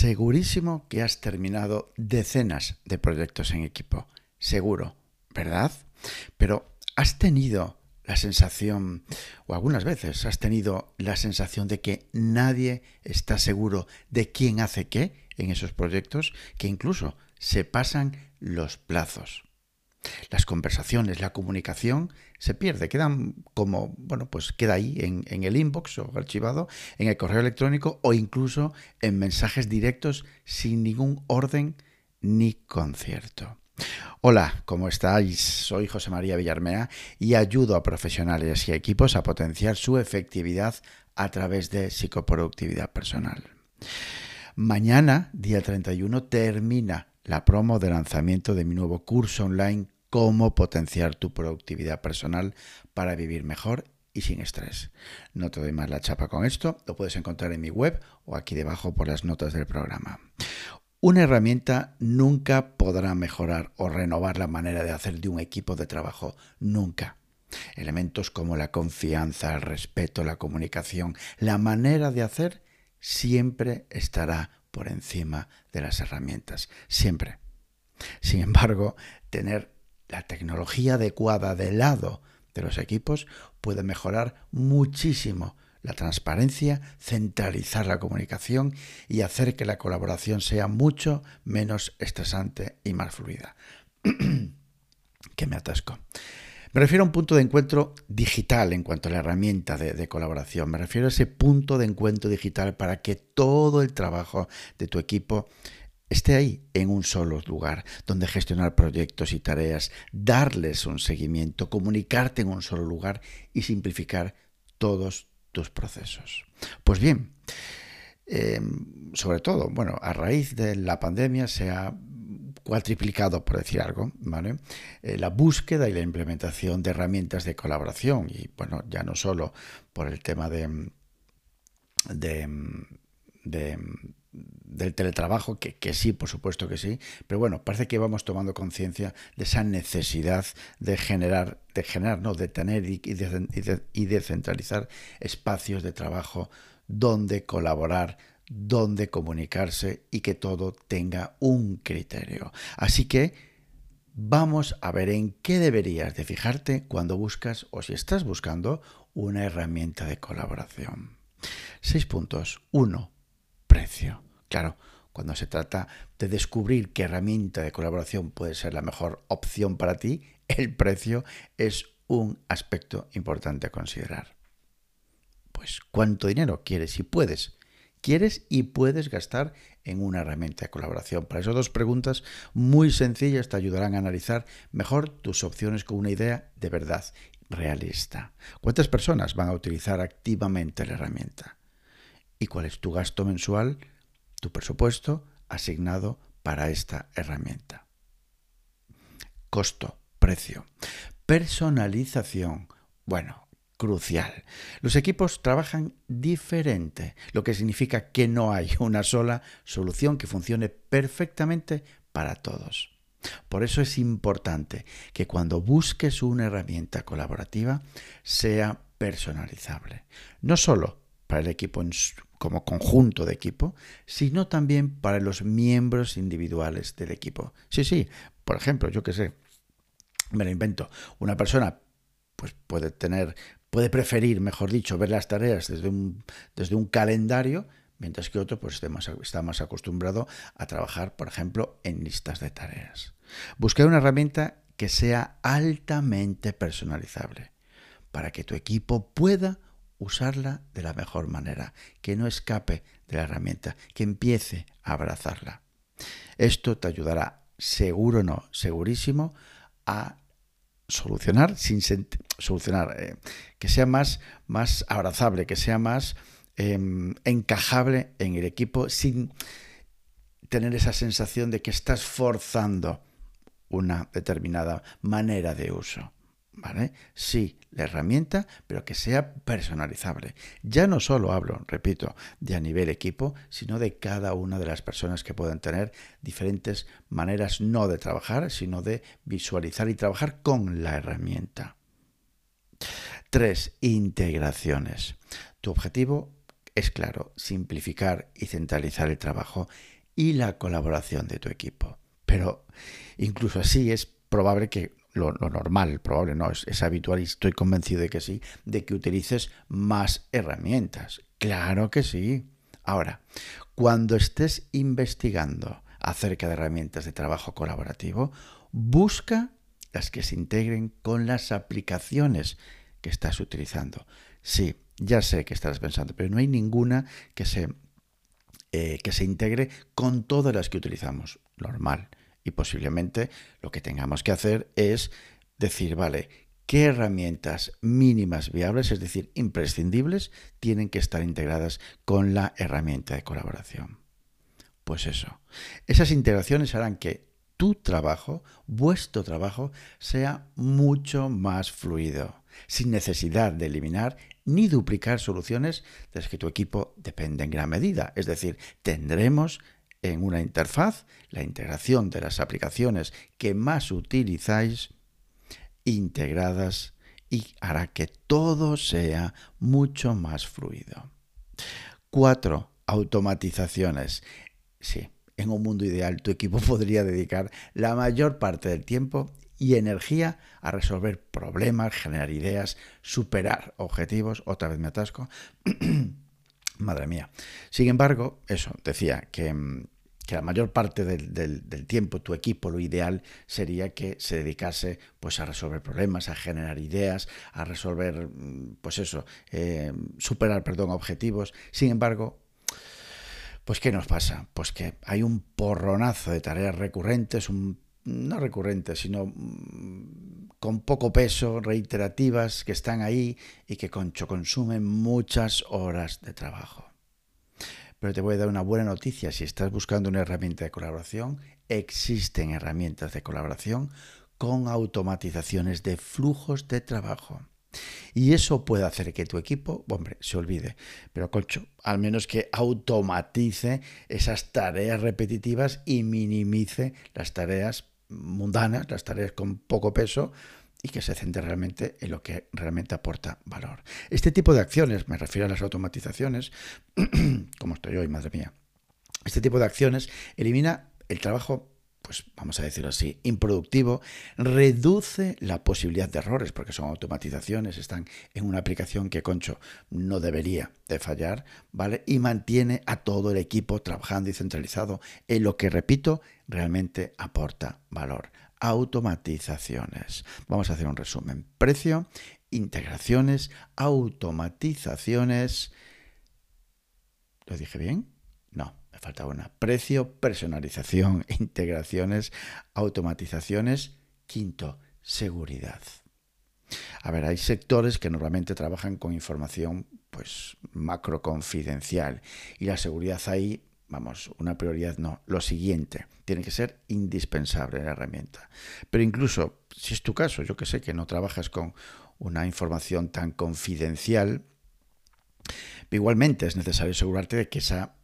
Segurísimo que has terminado decenas de proyectos en equipo. Seguro, ¿verdad? Pero has tenido la sensación, o algunas veces has tenido la sensación de que nadie está seguro de quién hace qué en esos proyectos, que incluso se pasan los plazos. Las conversaciones, la comunicación se pierde, quedan como, bueno, pues queda ahí en, el inbox o archivado, en el correo electrónico o incluso en mensajes directos sin ningún orden ni concierto. Hola, ¿cómo estáis? Soy José María Villarmea y ayudo a profesionales y equipos a potenciar su efectividad a través de psicoproductividad personal. Mañana, día 31, termina la promo de lanzamiento de mi nuevo curso online Cómo potenciar tu productividad personal para vivir mejor y sin estrés. No te doy más la chapa con esto, lo puedes encontrar en mi web o aquí debajo por las notas del programa. Una herramienta nunca podrá mejorar o renovar la manera de hacer de un equipo de trabajo, nunca. Elementos como la confianza, el respeto, la comunicación, la manera de hacer siempre estará por encima de las herramientas, siempre. Sin embargo, tener la tecnología adecuada del lado de los equipos puede mejorar muchísimo la transparencia, centralizar la comunicación y hacer que la colaboración sea mucho menos estresante y más fluida. que me atasco. Me refiero a un punto de encuentro digital en cuanto a la herramienta de, colaboración. Me refiero a ese punto de encuentro digital para que todo el trabajo de tu equipo esté ahí en un solo lugar, donde gestionar proyectos y tareas, darles un seguimiento, comunicarte en un solo lugar y simplificar todos tus procesos. Pues bien, em, sobre todo, bueno, a raíz de la pandemia se ha cuatriplicado, por decir algo, ¿vale? Eh, la búsqueda y la implementación de herramientas de colaboración. Y bueno, ya no solo por el tema de, de, del teletrabajo, que, que, sí, por supuesto que sí, pero bueno, parece que vamos tomando conciencia de esa necesidad de generar, de generar, no, de tener y, de, y centralizar espacios de trabajo donde colaborar dónde comunicarse y que todo tenga un criterio. Así que vamos a ver en qué deberías de fijarte cuando buscas o si estás buscando una herramienta de colaboración. Seis puntos. Uno, precio. Claro, cuando se trata de descubrir qué herramienta de colaboración puede ser la mejor opción para ti, el precio es un aspecto importante a considerar. Pues cuánto dinero quieres y puedes quieres y puedes gastar en una herramienta de colaboración. Para esas dos preguntas muy sencillas te ayudarán a analizar mejor tus opciones con una idea de verdad realista. ¿Cuántas personas van a utilizar activamente la herramienta? ¿Y cuál es tu gasto mensual, tu presupuesto asignado para esta herramienta? Costo, precio, personalización. Bueno, crucial. Los equipos trabajan diferente, lo que significa que no hay una sola solución que funcione perfectamente para todos. Por eso es importante que cuando busques una herramienta colaborativa sea personalizable, no solo para el equipo como conjunto de equipo, sino también para los miembros individuales del equipo. Sí, sí, por ejemplo, yo que sé, me lo invento, una persona pues puede tener puede preferir, mejor dicho, ver las tareas desde un, desde un calendario, mientras que otro pues, está más acostumbrado a trabajar, por ejemplo, en listas de tareas. Buscar una herramienta que sea altamente personalizable, para que tu equipo pueda usarla de la mejor manera, que no escape de la herramienta, que empiece a abrazarla. Esto te ayudará, seguro no, segurísimo, a solucionar sin solucionar, eh, que sea más, más abrazable, que sea más em, encajable en el equipo sin tener esa sensación de que estás forzando una determinada manera de uso. Sí, la herramienta, pero que sea personalizable. Ya no solo hablo, repito, de a nivel equipo, sino de cada una de las personas que pueden tener diferentes maneras no de trabajar, sino de visualizar y trabajar con la herramienta. Tres, integraciones. Tu objetivo es claro, simplificar y centralizar el trabajo y la colaboración de tu equipo. Pero incluso así es probable que lo, normal, probable no, es, habitual y estoy convencido de que sí, de que utilices más herramientas. Claro que sí. Ahora, cuando estés investigando acerca de herramientas de trabajo colaborativo, busca las que se integren con las aplicaciones que estás utilizando. Sí, ya sé que estás pensando, pero no hay ninguna que se, eh, que se integre con todas las que utilizamos. Normal. Y posiblemente lo que tengamos que hacer es decir, vale, ¿qué herramientas mínimas viables, es decir, imprescindibles, tienen que estar integradas con la herramienta de colaboración? Pues eso. Esas integraciones harán que tu trabajo, vuestro trabajo, sea mucho más fluido, sin necesidad de eliminar ni duplicar soluciones de las que tu equipo depende en gran medida. Es decir, tendremos en una interfaz la integración de las aplicaciones que más utilizáis integradas y hará que todo sea mucho más fluido. Cuatro, automatizaciones. Sí, en un mundo ideal tu equipo podría dedicar la mayor parte del tiempo y energía a resolver problemas, generar ideas, superar objetivos. Otra vez me atasco. Madre mía. Sin embargo, eso, decía que, mm, la mayor parte del, tiempo tu equipo lo ideal sería que se dedicase pues a resolver problemas, a generar ideas, a resolver, mm, pues eso, eh, superar, perdón, objetivos. Sin embargo, pues ¿qué nos pasa? Pues que hay un porronazo de tareas recurrentes, no recurrentes, sino mm, con poco peso, reiterativas, que están ahí y que concho, consumen muchas horas de trabajo. Pero te voy a dar una buena noticia, si estás buscando una herramienta de colaboración, existen herramientas de colaboración con automatizaciones de flujos de trabajo. Y eso puede hacer que tu equipo, hombre, se olvide. Pero, concho, al menos que automatice esas tareas repetitivas y minimice las tareas mundanas, las tareas con poco peso y que se centre realmente en lo que realmente aporta valor. Este tipo de acciones, me refiero a las automatizaciones, como estoy hoy, madre mía, este tipo de acciones elimina el trabajo pues vamos a decirlo así, improductivo, reduce la posibilidad de errores, porque son automatizaciones, están en una aplicación que Concho no debería de fallar, ¿vale? Y mantiene a todo el equipo trabajando y centralizado en lo que, repito, realmente aporta valor. Automatizaciones. Vamos a hacer un resumen. Precio, integraciones, automatizaciones. ¿Lo dije bien? Falta una. Precio, personalización, integraciones, automatizaciones. Quinto, seguridad. A ver, hay sectores que normalmente trabajan con información pues macro confidencial y la seguridad ahí, vamos, una prioridad no. Lo siguiente, tiene que ser indispensable la herramienta. Pero incluso si es tu caso, yo que sé que no trabajas con una información tan confidencial, igualmente es necesario asegurarte de que esa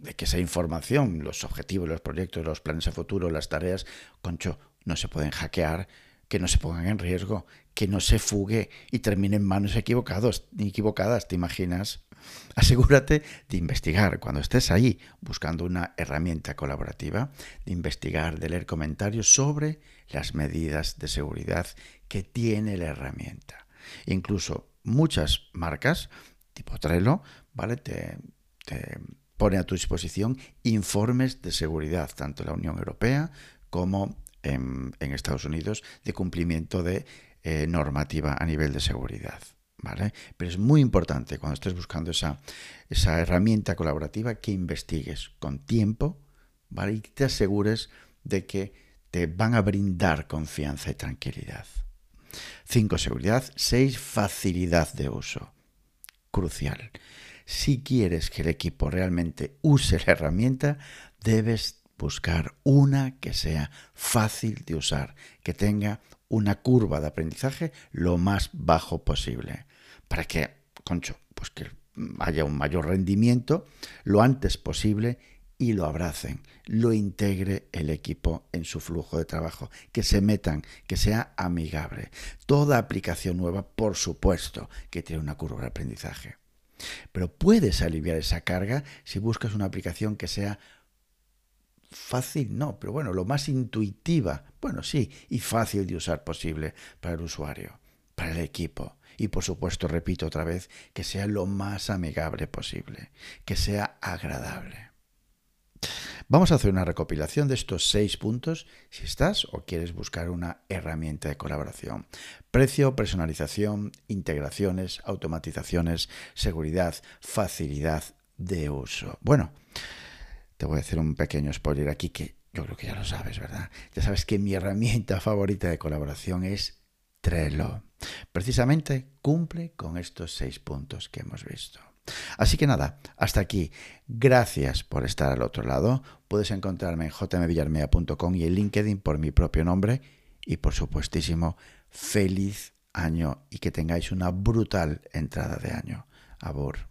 de que esa información, los objetivos, los proyectos, los planes a futuro, las tareas, concho, no se pueden hackear, que no se pongan en riesgo, que no se fugue y termine en manos equivocados, equivocadas, ¿te imaginas? Asegúrate de investigar cuando estés ahí buscando una herramienta colaborativa, de investigar, de leer comentarios sobre las medidas de seguridad que tiene la herramienta. Incluso muchas marcas, tipo Trello, ¿vale? Te, te pone a tu disposición informes de seguridad, tanto en la Unión Europea como en, Estados Unidos, de cumplimiento de eh, normativa a nivel de seguridad. ¿Vale? Pero es muy importante cuando estés buscando esa, esa herramienta colaborativa que investigues con tiempo ¿vale? y te asegures de que te van a brindar confianza y tranquilidad. 5. Seguridad. 6. Facilidad de uso. Crucial. Si quieres que el equipo realmente use la herramienta, debes buscar una que sea fácil de usar, que tenga una curva de aprendizaje lo más bajo posible, para que, concho, pues que haya un mayor rendimiento lo antes posible y lo abracen, lo integre el equipo en su flujo de trabajo, que se metan, que sea amigable. Toda aplicación nueva, por supuesto, que tiene una curva de aprendizaje. Pero puedes aliviar esa carga si buscas una aplicación que sea fácil, no, pero bueno, lo más intuitiva, bueno, sí, y fácil de usar posible para el usuario, para el equipo. Y por supuesto, repito otra vez, que sea lo más amigable posible, que sea agradable. Vamos a hacer una recopilación de estos seis puntos si estás o quieres buscar una herramienta de colaboración. Precio, personalización, integraciones, automatizaciones, seguridad, facilidad de uso. Bueno, te voy a hacer un pequeño spoiler aquí que yo creo que ya lo sabes, ¿verdad? Ya sabes que mi herramienta favorita de colaboración es Trello. Precisamente cumple con estos seis puntos que hemos visto. Así que nada, hasta aquí. Gracias por estar al otro lado. Puedes encontrarme en jmvillarmea.com y en LinkedIn por mi propio nombre. Y por supuestísimo, feliz año y que tengáis una brutal entrada de año. Abur.